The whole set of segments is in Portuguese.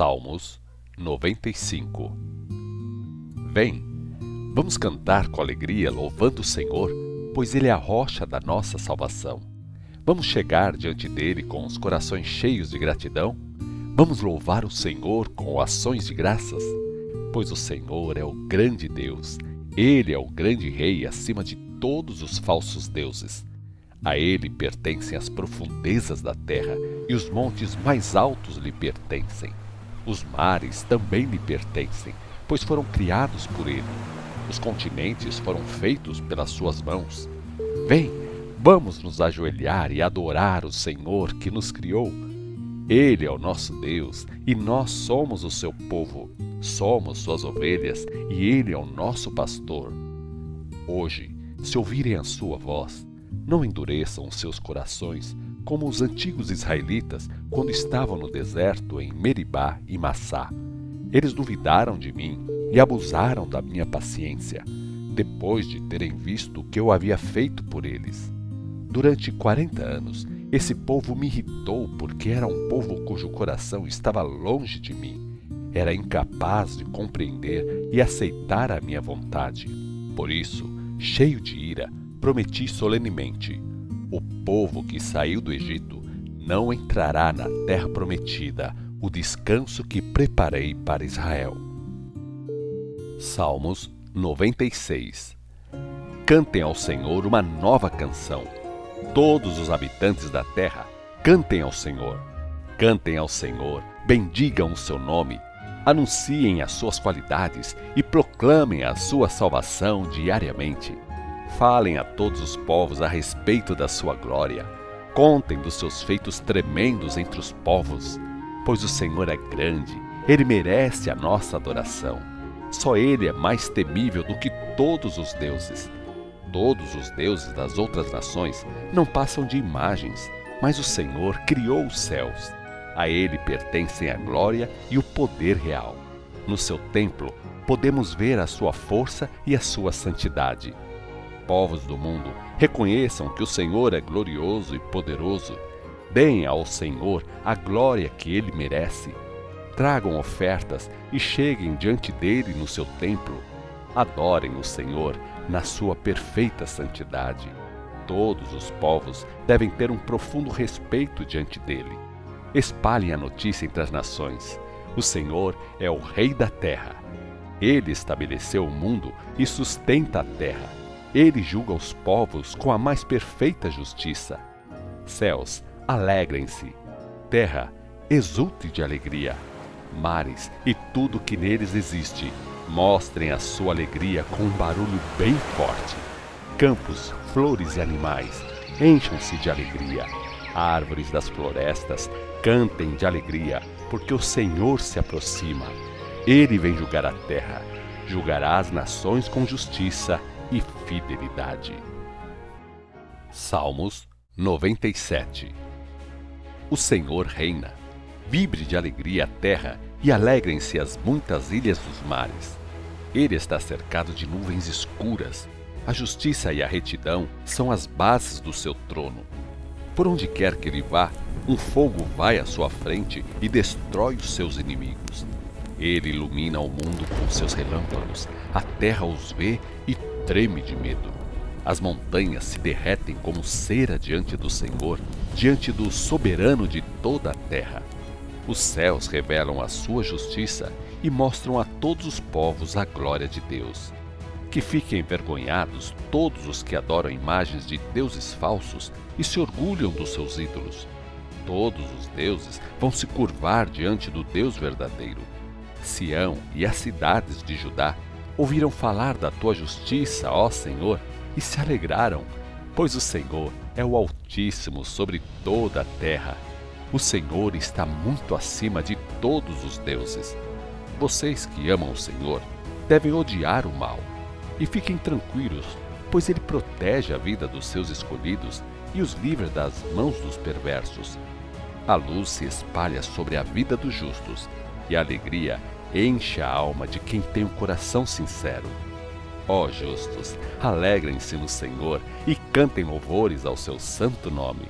Salmos 95 Vem, vamos cantar com alegria louvando o Senhor, pois Ele é a rocha da nossa salvação. Vamos chegar diante dele com os corações cheios de gratidão? Vamos louvar o Senhor com ações de graças? Pois o Senhor é o grande Deus, Ele é o grande Rei acima de todos os falsos deuses. A ele pertencem as profundezas da terra e os montes mais altos lhe pertencem. Os mares também lhe pertencem, pois foram criados por ele. Os continentes foram feitos pelas suas mãos. Vem, vamos nos ajoelhar e adorar o Senhor que nos criou. Ele é o nosso Deus e nós somos o seu povo. Somos suas ovelhas e ele é o nosso pastor. Hoje, se ouvirem a sua voz, não endureçam os seus corações como os antigos israelitas quando estavam no deserto em Meribá e Massá. Eles duvidaram de mim e abusaram da minha paciência, depois de terem visto o que eu havia feito por eles. Durante quarenta anos, esse povo me irritou porque era um povo cujo coração estava longe de mim. Era incapaz de compreender e aceitar a minha vontade. Por isso, cheio de ira, prometi solenemente: o povo que saiu do Egito não entrará na terra prometida, o descanso que preparei para Israel. Salmos 96 Cantem ao Senhor uma nova canção. Todos os habitantes da terra, cantem ao Senhor. Cantem ao Senhor, bendigam o seu nome, anunciem as suas qualidades e proclamem a sua salvação diariamente. Falem a todos os povos a respeito da sua glória. Contem dos seus feitos tremendos entre os povos, pois o Senhor é grande, ele merece a nossa adoração. Só ele é mais temível do que todos os deuses. Todos os deuses das outras nações não passam de imagens, mas o Senhor criou os céus. A ele pertencem a glória e o poder real. No seu templo, podemos ver a sua força e a sua santidade povos do mundo reconheçam que o Senhor é glorioso e poderoso. Deem ao Senhor a glória que ele merece. Tragam ofertas e cheguem diante dele no seu templo. Adorem o Senhor na sua perfeita santidade. Todos os povos devem ter um profundo respeito diante dele. Espalhem a notícia entre as nações. O Senhor é o Rei da terra. Ele estabeleceu o mundo e sustenta a terra. Ele julga os povos com a mais perfeita justiça. Céus, alegrem-se. Terra, exulte de alegria. Mares e tudo que neles existe, mostrem a sua alegria com um barulho bem forte. Campos, flores e animais, encham-se de alegria. Árvores das florestas, cantem de alegria, porque o Senhor se aproxima. Ele vem julgar a terra, julgará as nações com justiça fidelidade. Salmos 97 O Senhor reina. Vibre de alegria a terra e alegrem-se as muitas ilhas dos mares. Ele está cercado de nuvens escuras. A justiça e a retidão são as bases do seu trono. Por onde quer que ele vá, um fogo vai à sua frente e destrói os seus inimigos. Ele ilumina o mundo com seus relâmpagos, a terra os vê e treme de medo. As montanhas se derretem como cera diante do Senhor, diante do soberano de toda a terra. Os céus revelam a sua justiça e mostram a todos os povos a glória de Deus. Que fiquem envergonhados todos os que adoram imagens de deuses falsos e se orgulham dos seus ídolos. Todos os deuses vão se curvar diante do Deus verdadeiro. Sião e as cidades de Judá ouviram falar da tua justiça, ó Senhor, e se alegraram, pois o Senhor é o Altíssimo sobre toda a terra. O Senhor está muito acima de todos os deuses. Vocês que amam o Senhor devem odiar o mal. E fiquem tranquilos, pois Ele protege a vida dos seus escolhidos e os livra das mãos dos perversos. A luz se espalha sobre a vida dos justos, e a alegria enche a alma de quem tem o um coração sincero. Ó justos, alegrem-se no Senhor e cantem louvores ao seu santo nome.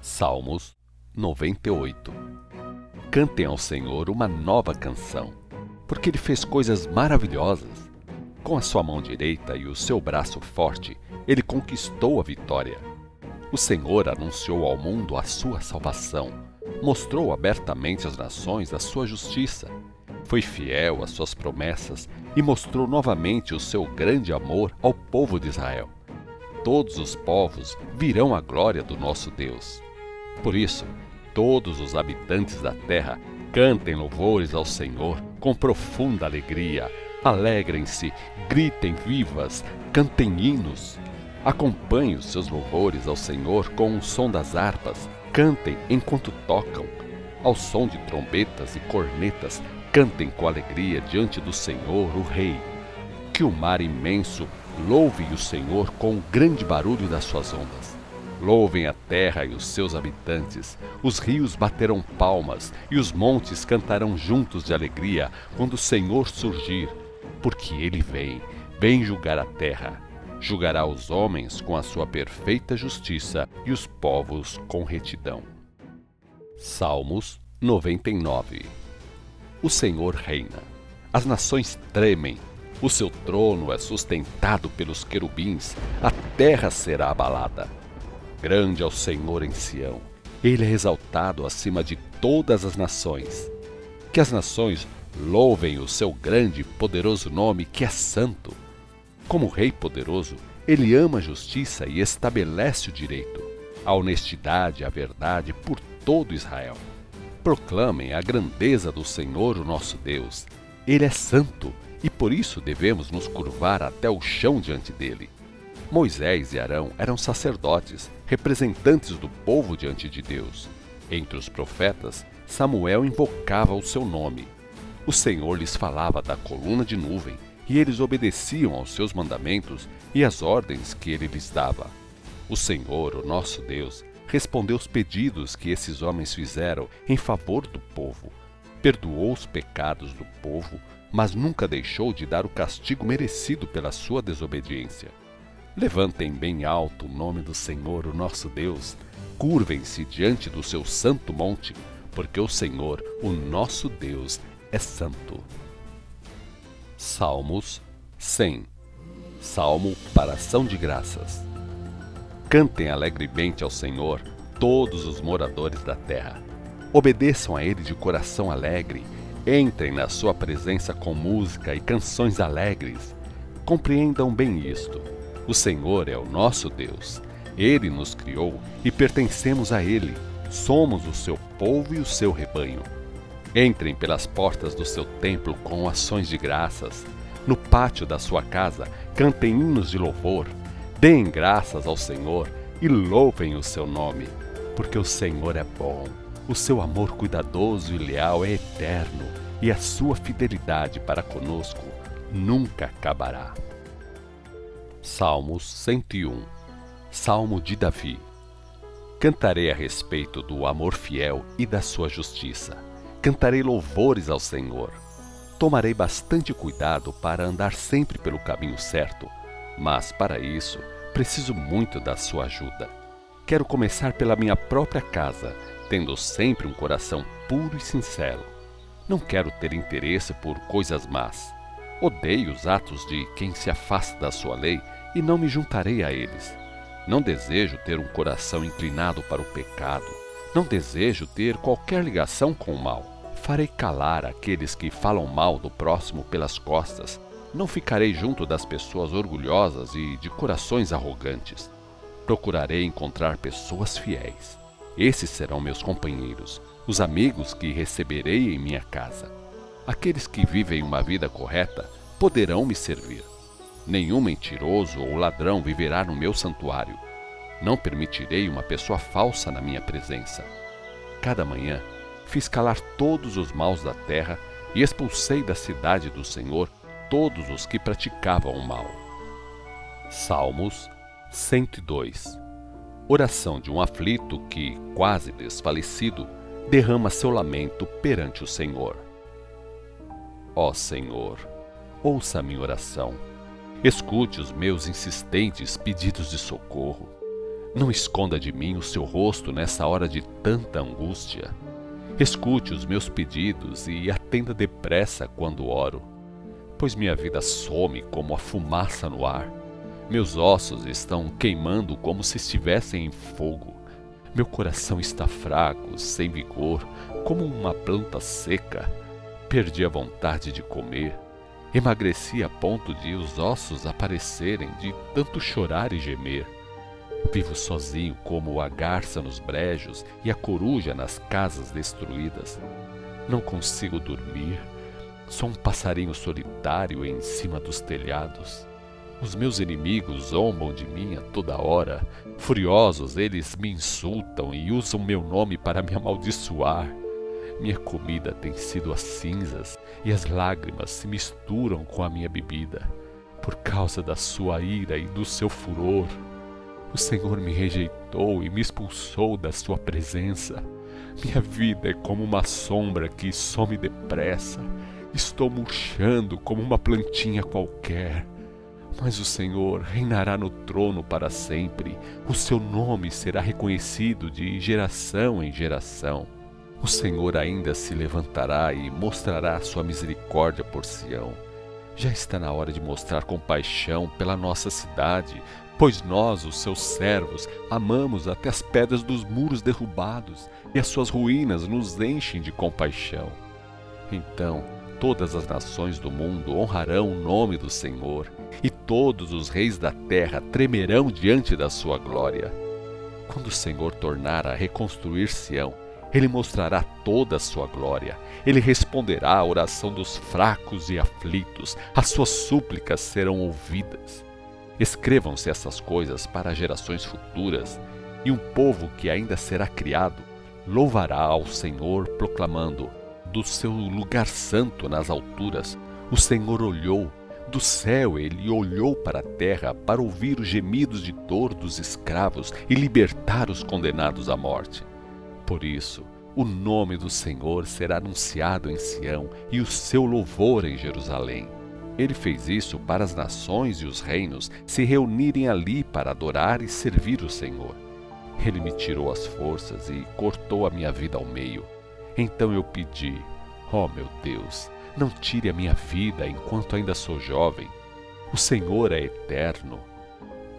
Salmos 98 cantem ao Senhor uma nova canção, porque Ele fez coisas maravilhosas. Com a sua mão direita e o seu braço forte, Ele conquistou a vitória. O Senhor anunciou ao mundo a sua salvação, mostrou abertamente às nações a sua justiça, foi fiel às suas promessas e mostrou novamente o seu grande amor ao povo de Israel. Todos os povos virão a glória do nosso Deus. Por isso, todos os habitantes da terra cantem louvores ao Senhor com profunda alegria. Alegrem-se, gritem vivas, cantem hinos. Acompanhem os seus louvores ao Senhor com o som das harpas. Cantem enquanto tocam. Ao som de trombetas e cornetas, cantem com alegria diante do Senhor, o Rei. Que o mar imenso louve o Senhor com o grande barulho das suas ondas. Louvem a terra e os seus habitantes. Os rios baterão palmas e os montes cantarão juntos de alegria quando o Senhor surgir, porque ele vem, vem julgar a terra. Julgará os homens com a sua perfeita justiça e os povos com retidão. Salmos 99 O Senhor reina. As nações tremem. O seu trono é sustentado pelos querubins. A terra será abalada. Grande é o Senhor em Sião. Ele é exaltado acima de todas as nações. Que as nações louvem o seu grande e poderoso nome, que é santo. Como Rei poderoso, ele ama a justiça e estabelece o direito, a honestidade e a verdade por todo Israel. Proclamem a grandeza do Senhor, o nosso Deus. Ele é santo e por isso devemos nos curvar até o chão diante dele. Moisés e Arão eram sacerdotes, representantes do povo diante de Deus. Entre os profetas, Samuel invocava o seu nome. O Senhor lhes falava da coluna de nuvem, e eles obedeciam aos seus mandamentos e às ordens que ele lhes dava. O Senhor, o nosso Deus, respondeu os pedidos que esses homens fizeram em favor do povo. Perdoou os pecados do povo, mas nunca deixou de dar o castigo merecido pela sua desobediência. Levantem bem alto o nome do Senhor, o nosso Deus. Curvem-se diante do seu santo monte, porque o Senhor, o nosso Deus, é santo. Salmos 100 Salmo para ação de graças. Cantem alegremente ao Senhor todos os moradores da terra. Obedeçam a Ele de coração alegre. Entrem na Sua presença com música e canções alegres. Compreendam bem isto o Senhor é o nosso Deus. Ele nos criou e pertencemos a Ele. Somos o seu povo e o seu rebanho. Entrem pelas portas do seu templo com ações de graças. No pátio da sua casa, cantem hinos de louvor. Deem graças ao Senhor e louvem o seu nome, porque o Senhor é bom. O seu amor cuidadoso e leal é eterno, e a sua fidelidade para conosco nunca acabará. Salmos 101 Salmo de Davi Cantarei a respeito do amor fiel e da sua justiça. Cantarei louvores ao Senhor. Tomarei bastante cuidado para andar sempre pelo caminho certo, mas para isso preciso muito da sua ajuda. Quero começar pela minha própria casa, tendo sempre um coração puro e sincero. Não quero ter interesse por coisas más. Odeio os atos de quem se afasta da sua lei e não me juntarei a eles. Não desejo ter um coração inclinado para o pecado. Não desejo ter qualquer ligação com o mal. Farei calar aqueles que falam mal do próximo pelas costas. Não ficarei junto das pessoas orgulhosas e de corações arrogantes. Procurarei encontrar pessoas fiéis. Esses serão meus companheiros, os amigos que receberei em minha casa. Aqueles que vivem uma vida correta poderão me servir. Nenhum mentiroso ou ladrão viverá no meu santuário. Não permitirei uma pessoa falsa na minha presença. Cada manhã fiz calar todos os maus da terra e expulsei da cidade do Senhor todos os que praticavam o mal. Salmos 102 Oração de um aflito que, quase desfalecido, derrama seu lamento perante o Senhor. Ó Senhor, ouça minha oração Escute os meus insistentes pedidos de socorro. Não esconda de mim o seu rosto nessa hora de tanta angústia. Escute os meus pedidos e atenda depressa quando oro, pois minha vida some como a fumaça no ar. Meus ossos estão queimando como se estivessem em fogo. Meu coração está fraco, sem vigor, como uma planta seca. Perdi a vontade de comer. Emagreci a ponto de os ossos aparecerem de tanto chorar e gemer. Vivo sozinho como a garça nos brejos e a coruja nas casas destruídas. Não consigo dormir. Sou um passarinho solitário em cima dos telhados. Os meus inimigos zombam de mim a toda hora. Furiosos, eles me insultam e usam meu nome para me amaldiçoar. Minha comida tem sido as cinzas e as lágrimas se misturam com a minha bebida. Por causa da sua ira e do seu furor, o Senhor me rejeitou e me expulsou da sua presença. Minha vida é como uma sombra que some depressa. Estou murchando como uma plantinha qualquer. Mas o Senhor reinará no trono para sempre, o seu nome será reconhecido de geração em geração. O Senhor ainda se levantará e mostrará sua misericórdia por Sião. Já está na hora de mostrar compaixão pela nossa cidade, pois nós, os seus servos, amamos até as pedras dos muros derrubados, e as suas ruínas nos enchem de compaixão. Então, todas as nações do mundo honrarão o nome do Senhor, e todos os reis da terra tremerão diante da sua glória. Quando o Senhor tornar a reconstruir Sião, ele mostrará toda a sua glória. Ele responderá à oração dos fracos e aflitos. As suas súplicas serão ouvidas. Escrevam-se essas coisas para gerações futuras, e um povo que ainda será criado louvará ao Senhor, proclamando: Do seu lugar santo nas alturas, o Senhor olhou do céu ele olhou para a terra para ouvir os gemidos de dor dos escravos e libertar os condenados à morte. Por isso, o nome do Senhor será anunciado em Sião e o seu louvor em Jerusalém. Ele fez isso para as nações e os reinos se reunirem ali para adorar e servir o Senhor. Ele me tirou as forças e cortou a minha vida ao meio. Então eu pedi: Ó oh, meu Deus, não tire a minha vida enquanto ainda sou jovem. O Senhor é eterno.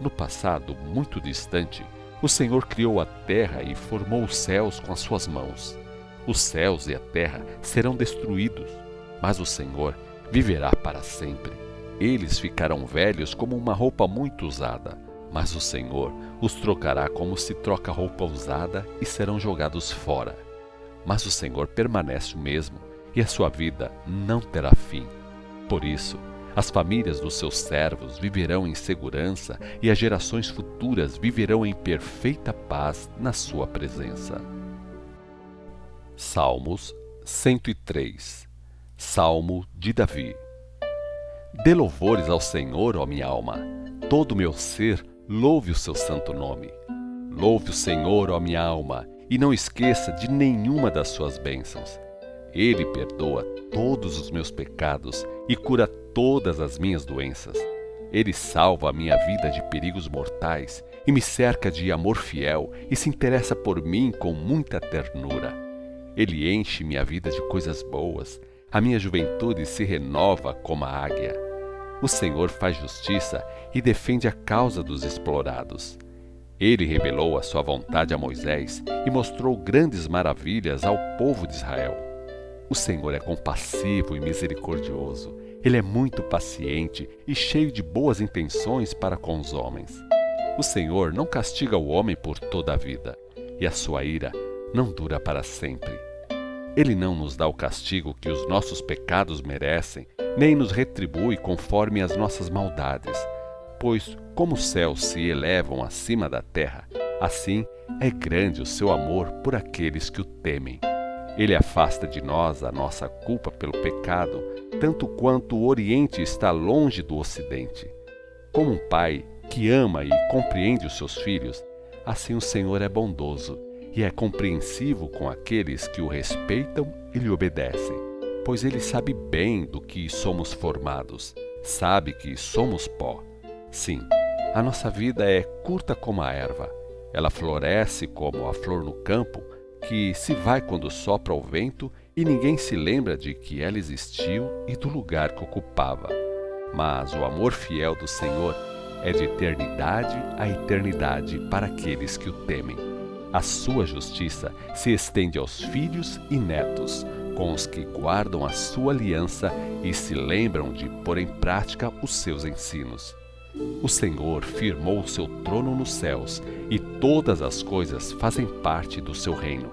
No passado muito distante, o Senhor criou a terra e formou os céus com as suas mãos. Os céus e a terra serão destruídos, mas o Senhor viverá para sempre. Eles ficarão velhos como uma roupa muito usada, mas o Senhor os trocará como se troca roupa usada e serão jogados fora. Mas o Senhor permanece o mesmo e a sua vida não terá fim. Por isso, as famílias dos seus servos viverão em segurança e as gerações futuras viverão em perfeita paz na sua presença. Salmos 103 Salmo de Davi Dê louvores ao Senhor, ó minha alma, todo o meu ser louve o seu santo nome. Louve o Senhor, ó minha alma, e não esqueça de nenhuma das suas bênçãos ele perdoa todos os meus pecados e cura todas as minhas doenças. Ele salva a minha vida de perigos mortais e me cerca de amor fiel e se interessa por mim com muita ternura. Ele enche minha vida de coisas boas, a minha juventude se renova como a águia. O Senhor faz justiça e defende a causa dos explorados. Ele revelou a sua vontade a Moisés e mostrou grandes maravilhas ao povo de Israel. O Senhor é compassivo e misericordioso. Ele é muito paciente e cheio de boas intenções para com os homens. O Senhor não castiga o homem por toda a vida, e a sua ira não dura para sempre. Ele não nos dá o castigo que os nossos pecados merecem, nem nos retribui conforme as nossas maldades. Pois, como os céus se elevam acima da terra, assim é grande o seu amor por aqueles que o temem. Ele afasta de nós a nossa culpa pelo pecado, tanto quanto o Oriente está longe do Ocidente. Como um pai que ama e compreende os seus filhos, assim o Senhor é bondoso e é compreensivo com aqueles que o respeitam e lhe obedecem, pois ele sabe bem do que somos formados, sabe que somos pó. Sim, a nossa vida é curta como a erva. Ela floresce como a flor no campo que se vai quando sopra o vento e ninguém se lembra de que ela existiu e do lugar que ocupava. Mas o amor fiel do Senhor é de eternidade a eternidade para aqueles que o temem. A sua justiça se estende aos filhos e netos, com os que guardam a sua aliança e se lembram de pôr em prática os seus ensinos. O Senhor firmou o seu trono nos céus e todas as coisas fazem parte do seu reino.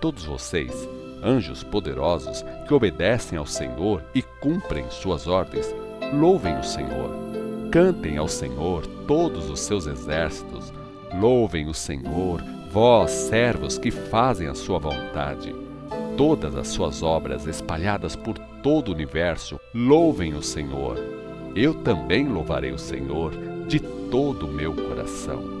Todos vocês, anjos poderosos que obedecem ao Senhor e cumprem suas ordens, louvem o Senhor. Cantem ao Senhor todos os seus exércitos. Louvem o Senhor, vós, servos que fazem a sua vontade. Todas as suas obras espalhadas por todo o universo, louvem o Senhor eu também louvarei o Senhor de todo o meu coração.